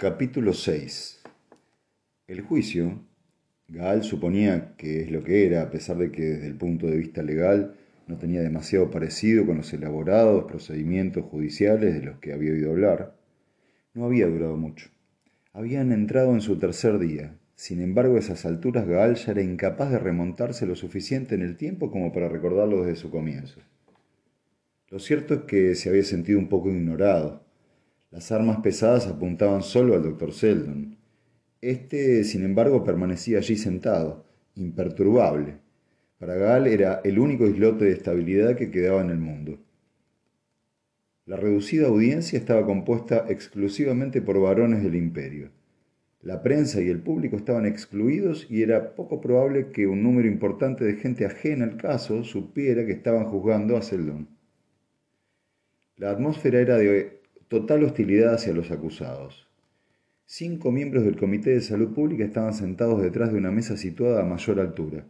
Capítulo 6 El juicio, Gaal suponía que es lo que era, a pesar de que desde el punto de vista legal no tenía demasiado parecido con los elaborados procedimientos judiciales de los que había oído hablar, no había durado mucho. Habían entrado en su tercer día. Sin embargo, a esas alturas Gaal ya era incapaz de remontarse lo suficiente en el tiempo como para recordarlo desde su comienzo. Lo cierto es que se había sentido un poco ignorado las armas pesadas apuntaban solo al doctor Seldon. Este, sin embargo, permanecía allí sentado, imperturbable. Para Gal era el único islote de estabilidad que quedaba en el mundo. La reducida audiencia estaba compuesta exclusivamente por varones del imperio. La prensa y el público estaban excluidos y era poco probable que un número importante de gente ajena al caso supiera que estaban juzgando a Seldon. La atmósfera era de total hostilidad hacia los acusados. Cinco miembros del Comité de Salud Pública estaban sentados detrás de una mesa situada a mayor altura.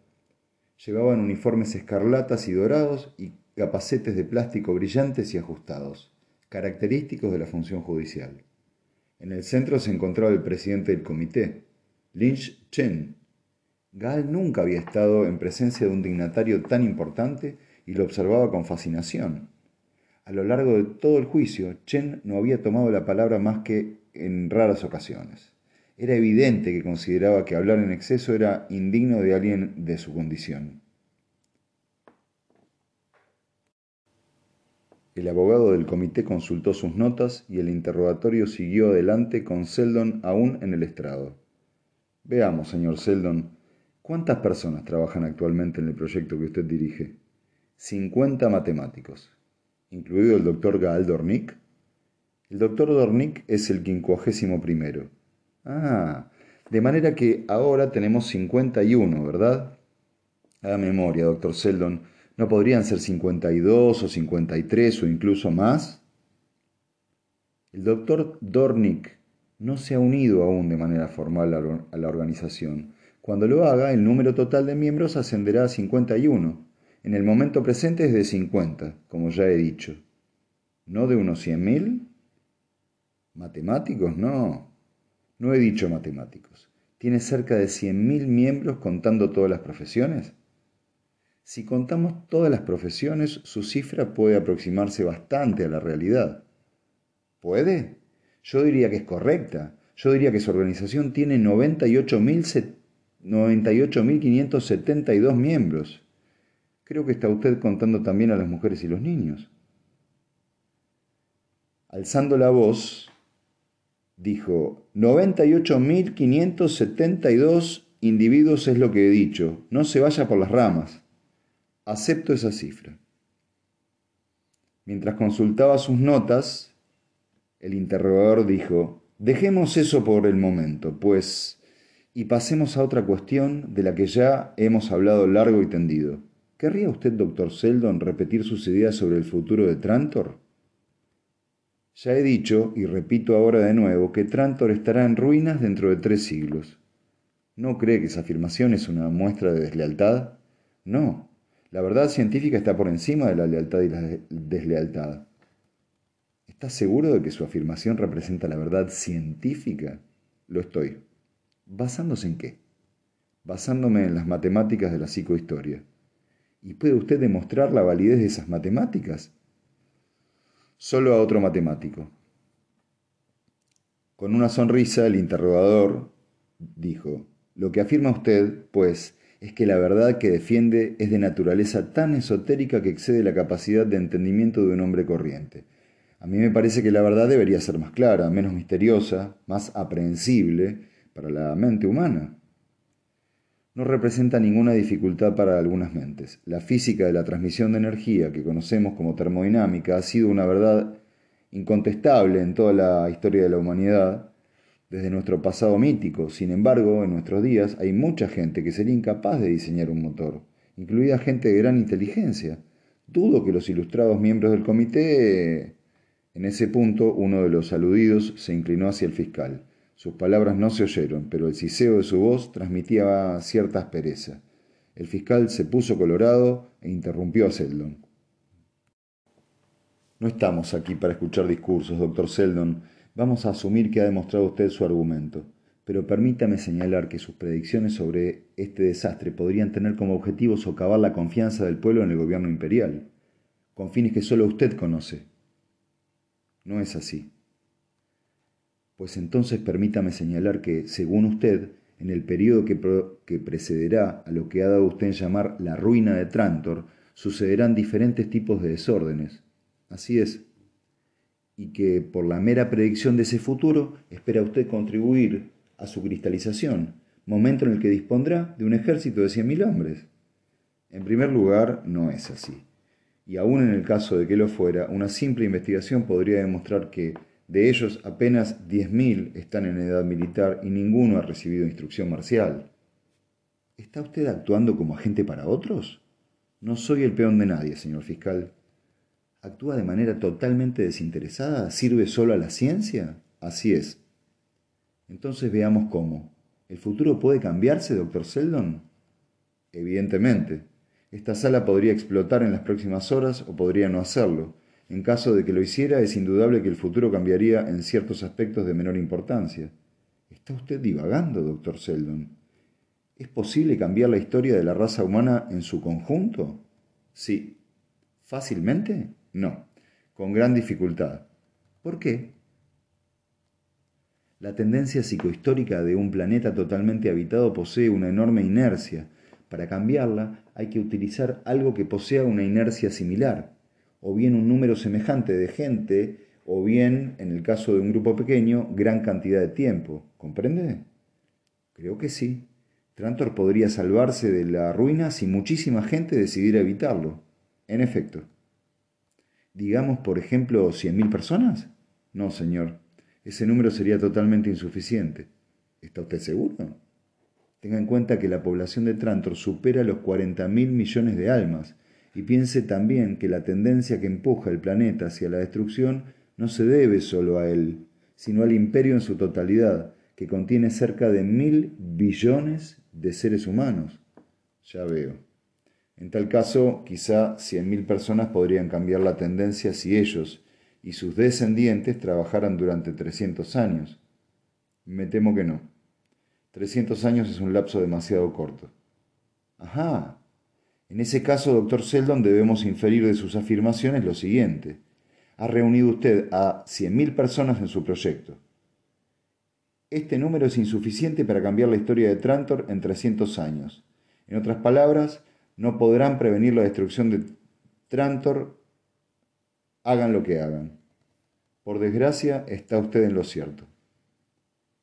Llevaban uniformes escarlatas y dorados y capacetes de plástico brillantes y ajustados, característicos de la función judicial. En el centro se encontraba el presidente del comité, Lynch Chen. Gal nunca había estado en presencia de un dignatario tan importante y lo observaba con fascinación. A lo largo de todo el juicio, Chen no había tomado la palabra más que en raras ocasiones. Era evidente que consideraba que hablar en exceso era indigno de alguien de su condición. El abogado del comité consultó sus notas y el interrogatorio siguió adelante con Seldon aún en el estrado. Veamos, señor Seldon, ¿cuántas personas trabajan actualmente en el proyecto que usted dirige? Cincuenta matemáticos incluido el doctor Gaal Dornick. El doctor Dornick es el quincuagésimo primero. Ah, de manera que ahora tenemos 51, ¿verdad? Haga memoria, doctor Seldon. ¿No podrían ser 52 o 53 o incluso más? El doctor Dornick no se ha unido aún de manera formal a la organización. Cuando lo haga, el número total de miembros ascenderá a 51. En el momento presente es de 50, como ya he dicho. ¿No de unos 100.000? ¿Matemáticos? No. No he dicho matemáticos. ¿Tiene cerca de 100.000 miembros contando todas las profesiones? Si contamos todas las profesiones, su cifra puede aproximarse bastante a la realidad. ¿Puede? Yo diría que es correcta. Yo diría que su organización tiene 98.572 miembros. Creo que está usted contando también a las mujeres y los niños. Alzando la voz, dijo, 98.572 individuos es lo que he dicho. No se vaya por las ramas. Acepto esa cifra. Mientras consultaba sus notas, el interrogador dijo, dejemos eso por el momento, pues, y pasemos a otra cuestión de la que ya hemos hablado largo y tendido. ¿Querría usted, doctor Seldon, repetir sus ideas sobre el futuro de Trantor? Ya he dicho, y repito ahora de nuevo, que Trantor estará en ruinas dentro de tres siglos. ¿No cree que esa afirmación es una muestra de deslealtad? No. La verdad científica está por encima de la lealtad y la deslealtad. ¿Está seguro de que su afirmación representa la verdad científica? Lo estoy. ¿Basándose en qué? Basándome en las matemáticas de la psicohistoria. ¿Y puede usted demostrar la validez de esas matemáticas? Solo a otro matemático. Con una sonrisa, el interrogador dijo, Lo que afirma usted, pues, es que la verdad que defiende es de naturaleza tan esotérica que excede la capacidad de entendimiento de un hombre corriente. A mí me parece que la verdad debería ser más clara, menos misteriosa, más aprehensible para la mente humana no representa ninguna dificultad para algunas mentes. La física de la transmisión de energía que conocemos como termodinámica ha sido una verdad incontestable en toda la historia de la humanidad, desde nuestro pasado mítico. Sin embargo, en nuestros días hay mucha gente que sería incapaz de diseñar un motor, incluida gente de gran inteligencia. Dudo que los ilustrados miembros del comité... En ese punto, uno de los aludidos se inclinó hacia el fiscal. Sus palabras no se oyeron, pero el siseo de su voz transmitía cierta aspereza. El fiscal se puso colorado e interrumpió a Seldon. No estamos aquí para escuchar discursos, doctor Seldon. Vamos a asumir que ha demostrado usted su argumento, pero permítame señalar que sus predicciones sobre este desastre podrían tener como objetivo socavar la confianza del pueblo en el gobierno imperial, con fines que solo usted conoce. No es así. Pues entonces permítame señalar que, según usted, en el periodo que, precederá a lo que ha dado usted en llamar la ruina de Trantor, sucederán diferentes tipos de desórdenes. Así es, y que por la mera predicción de ese futuro espera usted contribuir a su cristalización, momento en el que dispondrá de un ejército de 100.000 hombres. En primer lugar, no es así. Y aun en el caso de que lo fuera, una simple investigación podría demostrar que de ellos apenas 10.000 están en edad militar y ninguno ha recibido instrucción marcial. ¿Está usted actuando como agente para otros? No soy el peón de nadie, señor fiscal actúa de manera totalmente desinteresada? ¿Sirve solo a la ciencia? Así es. Entonces veamos cómo. ¿El futuro puede cambiarse, doctor Seldon? Evidentemente. Esta sala podría explotar en las próximas horas o podría no hacerlo. En caso de que lo hiciera, es indudable que el futuro cambiaría en ciertos aspectos de menor importancia. ¿Está usted divagando, doctor Seldon? ¿Es posible cambiar la historia de la raza humana en su conjunto? Sí. ¿Fácilmente? No, con gran dificultad. ¿Por qué? La tendencia psicohistórica de un planeta totalmente habitado posee una enorme inercia. Para cambiarla hay que utilizar algo que posea una inercia similar, o bien un número semejante de gente, o bien, en el caso de un grupo pequeño, gran cantidad de tiempo. ¿Comprende? Creo que sí. Trantor podría salvarse de la ruina si muchísima gente decidiera evitarlo. En efecto digamos, por ejemplo, 100.000 personas? No, señor. Ese número sería totalmente insuficiente. ¿Está usted seguro? Tenga en cuenta que la población de Trantor supera los 40.000 millones de almas y piense también que la tendencia que empuja el planeta hacia la destrucción no se debe solo a él, sino al imperio en su totalidad, que contiene cerca de mil billones de seres humanos. Ya veo. En tal caso, quizá 100.000 personas podrían cambiar la tendencia si ellos y sus descendientes trabajaran durante 300 años. Me temo que no. 300 años es un lapso demasiado corto. Ajá. En ese caso, doctor Seldon, debemos inferir de sus afirmaciones lo siguiente. Ha reunido usted a 100.000 personas en su proyecto. Este número es insuficiente para cambiar la historia de Trantor en 300 años. En otras palabras, no podrán prevenir la destrucción de Trantor, hagan lo que hagan. Por desgracia, está usted en lo cierto.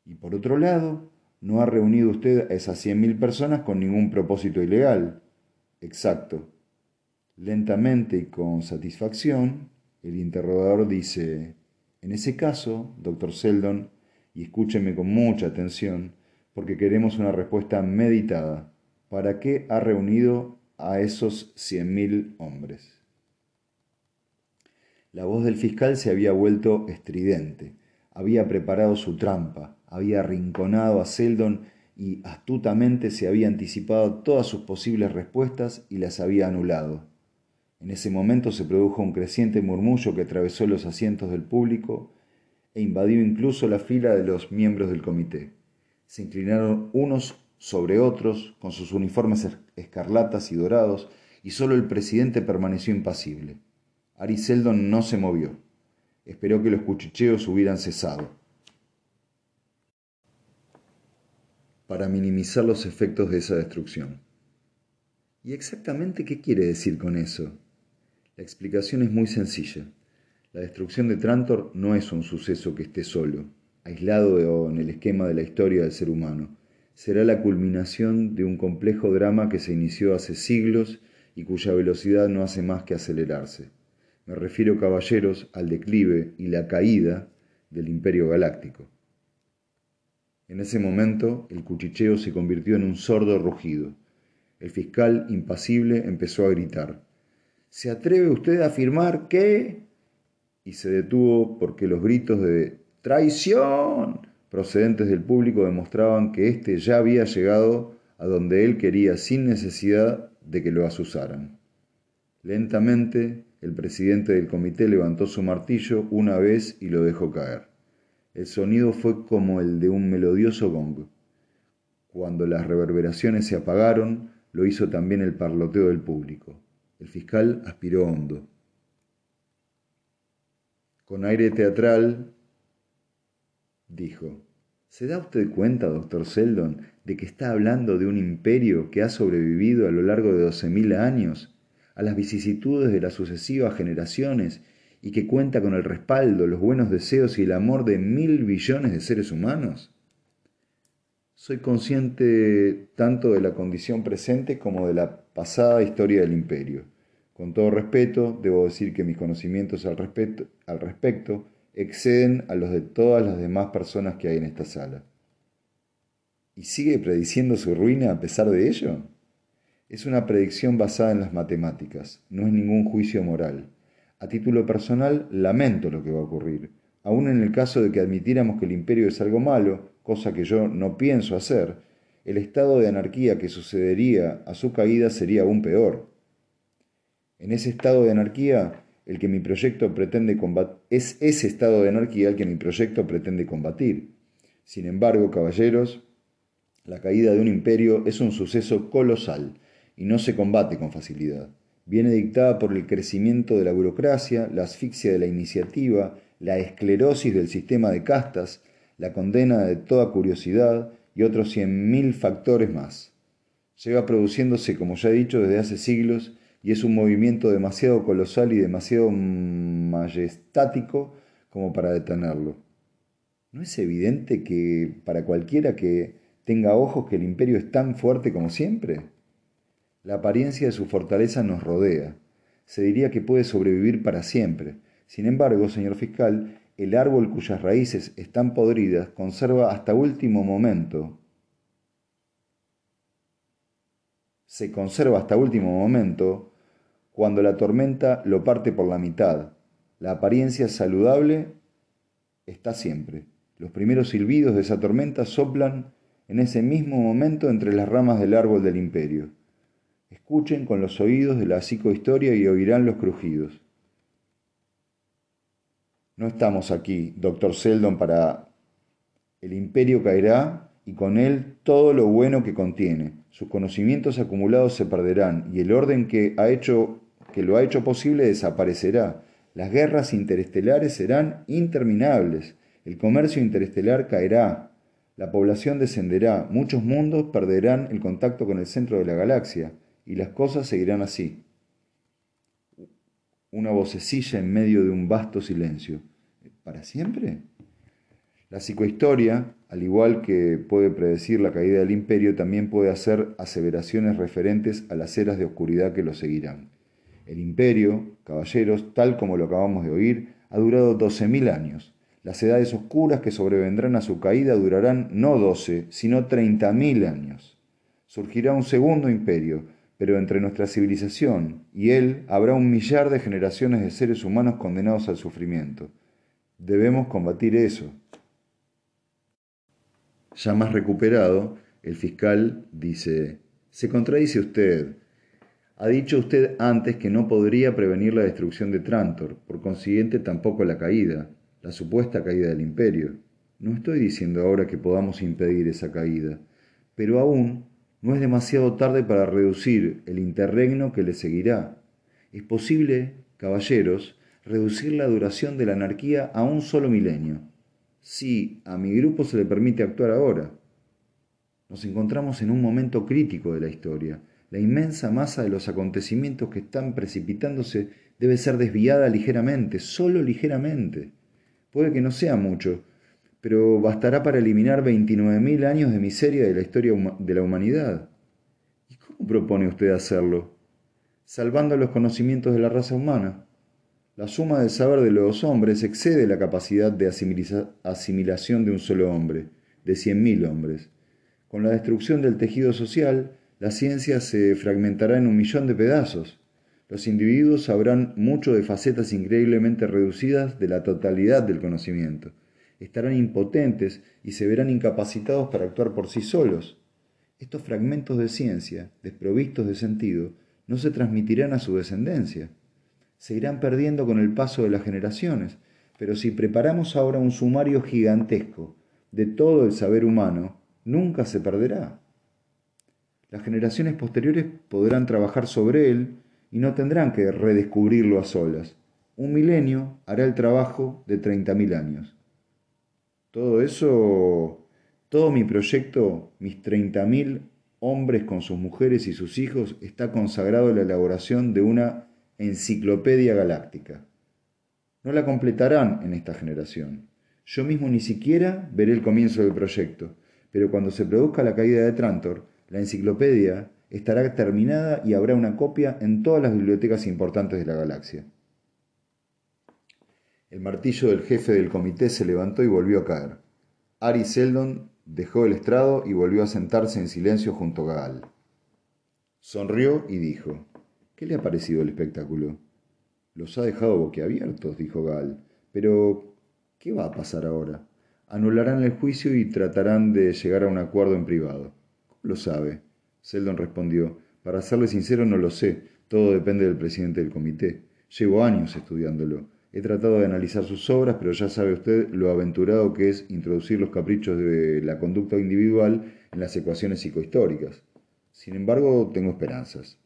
Y por otro lado, no ha reunido usted a esas 100.000 personas con ningún propósito ilegal. Exacto. Lentamente y con satisfacción, el interrogador dice, en ese caso, doctor Seldon, y escúcheme con mucha atención, porque queremos una respuesta meditada. ¿Para qué ha reunido a esos cien mil hombres. La voz del fiscal se había vuelto estridente, había preparado su trampa, había arrinconado a Seldon y astutamente se había anticipado todas sus posibles respuestas y las había anulado. En ese momento se produjo un creciente murmullo que atravesó los asientos del público e invadió incluso la fila de los miembros del comité. Se inclinaron unos sobre otros, con sus uniformes escarlatas y dorados, y solo el presidente permaneció impasible. Ariseldon no se movió. Esperó que los cuchicheos hubieran cesado. Para minimizar los efectos de esa destrucción. ¿Y exactamente qué quiere decir con eso? La explicación es muy sencilla. La destrucción de Trantor no es un suceso que esté solo, aislado en el esquema de la historia del ser humano será la culminación de un complejo drama que se inició hace siglos y cuya velocidad no hace más que acelerarse. Me refiero, caballeros, al declive y la caída del imperio galáctico. En ese momento el cuchicheo se convirtió en un sordo rugido. El fiscal, impasible, empezó a gritar. ¿Se atreve usted a afirmar que... y se detuvo porque los gritos de traición procedentes del público demostraban que éste ya había llegado a donde él quería sin necesidad de que lo asusaran. Lentamente, el presidente del comité levantó su martillo una vez y lo dejó caer. El sonido fue como el de un melodioso gong. Cuando las reverberaciones se apagaron, lo hizo también el parloteo del público. El fiscal aspiró hondo. Con aire teatral, dijo, ¿se da usted cuenta, doctor Seldon, de que está hablando de un imperio que ha sobrevivido a lo largo de doce mil años a las vicisitudes de las sucesivas generaciones y que cuenta con el respaldo, los buenos deseos y el amor de mil billones de seres humanos? Soy consciente tanto de la condición presente como de la pasada historia del imperio. Con todo respeto, debo decir que mis conocimientos al respecto, al respecto exceden a los de todas las demás personas que hay en esta sala. ¿Y sigue prediciendo su ruina a pesar de ello? Es una predicción basada en las matemáticas, no es ningún juicio moral. A título personal, lamento lo que va a ocurrir. Aún en el caso de que admitiéramos que el imperio es algo malo, cosa que yo no pienso hacer, el estado de anarquía que sucedería a su caída sería aún peor. En ese estado de anarquía, el que mi proyecto pretende combatir, es ese estado de anarquía el que mi proyecto pretende combatir. Sin embargo, caballeros, la caída de un imperio es un suceso colosal y no se combate con facilidad. Viene dictada por el crecimiento de la burocracia, la asfixia de la iniciativa, la esclerosis del sistema de castas, la condena de toda curiosidad y otros cien mil factores más. Lleva produciéndose, como ya he dicho, desde hace siglos y es un movimiento demasiado colosal y demasiado majestático como para detenerlo. ¿No es evidente que para cualquiera que tenga ojos que el imperio es tan fuerte como siempre? La apariencia de su fortaleza nos rodea. Se diría que puede sobrevivir para siempre. Sin embargo, señor fiscal, el árbol cuyas raíces están podridas conserva hasta último momento. Se conserva hasta último momento cuando la tormenta lo parte por la mitad. La apariencia saludable está siempre. Los primeros silbidos de esa tormenta soplan en ese mismo momento entre las ramas del árbol del imperio. Escuchen con los oídos de la psicohistoria y oirán los crujidos. No estamos aquí, doctor Seldon, para... El imperio caerá y con él todo lo bueno que contiene. Sus conocimientos acumulados se perderán y el orden que, ha hecho, que lo ha hecho posible desaparecerá. Las guerras interestelares serán interminables. El comercio interestelar caerá. La población descenderá. Muchos mundos perderán el contacto con el centro de la galaxia. Y las cosas seguirán así una vocecilla en medio de un vasto silencio. ¿Para siempre? La psicohistoria, al igual que puede predecir la caída del imperio, también puede hacer aseveraciones referentes a las eras de oscuridad que lo seguirán. El imperio, caballeros, tal como lo acabamos de oír, ha durado 12.000 años. Las edades oscuras que sobrevendrán a su caída durarán no 12, sino 30.000 años. Surgirá un segundo imperio, pero entre nuestra civilización y él habrá un millar de generaciones de seres humanos condenados al sufrimiento. Debemos combatir eso. Ya más recuperado, el fiscal dice, se contradice usted. Ha dicho usted antes que no podría prevenir la destrucción de Trantor, por consiguiente tampoco la caída, la supuesta caída del imperio. No estoy diciendo ahora que podamos impedir esa caída, pero aún no es demasiado tarde para reducir el interregno que le seguirá. Es posible, caballeros, reducir la duración de la anarquía a un solo milenio. Si a mi grupo se le permite actuar ahora. Nos encontramos en un momento crítico de la historia. La inmensa masa de los acontecimientos que están precipitándose debe ser desviada ligeramente, solo ligeramente. Puede que no sea mucho, pero bastará para eliminar 29.000 años de miseria de la historia de la humanidad. ¿Y cómo propone usted hacerlo? Salvando los conocimientos de la raza humana. La suma del saber de los hombres excede la capacidad de asimilación de un solo hombre, de 100.000 hombres. Con la destrucción del tejido social, la ciencia se fragmentará en un millón de pedazos. Los individuos sabrán mucho de facetas increíblemente reducidas de la totalidad del conocimiento estarán impotentes y se verán incapacitados para actuar por sí solos. Estos fragmentos de ciencia, desprovistos de sentido, no se transmitirán a su descendencia. Se irán perdiendo con el paso de las generaciones, Pero si preparamos ahora un sumario gigantesco de todo el saber humano, nunca se perderá. Las generaciones posteriores podrán trabajar sobre él y no tendrán que redescubrirlo a solas. Un milenio hará el trabajo de 30.000 años. Todo eso, todo mi proyecto, mis 30.000 hombres con sus mujeres y sus hijos, está consagrado a la elaboración de una enciclopedia galáctica. No la completarán en esta generación. Yo mismo ni siquiera veré el comienzo del proyecto, pero cuando se produzca la caída de Trantor, la enciclopedia estará terminada y habrá una copia en todas las bibliotecas importantes de la galaxia. El martillo del jefe del comité se levantó y volvió a caer. Ari Seldon dejó el estrado y volvió a sentarse en silencio junto a Gaal. Sonrió y dijo, ¿Qué le ha parecido el espectáculo? Los ha dejado boquiabiertos, dijo Gaal. Pero, ¿qué va a pasar ahora? Anularán el juicio y tratarán de llegar a un acuerdo en privado. ¿Cómo lo sabe? Seldon respondió, Para serle sincero no lo sé, todo depende del presidente del comité. Llevo años estudiándolo. He tratado de analizar sus obras, pero ya sabe usted lo aventurado que es introducir los caprichos de la conducta individual en las ecuaciones psicohistóricas. Sin embargo, tengo esperanzas.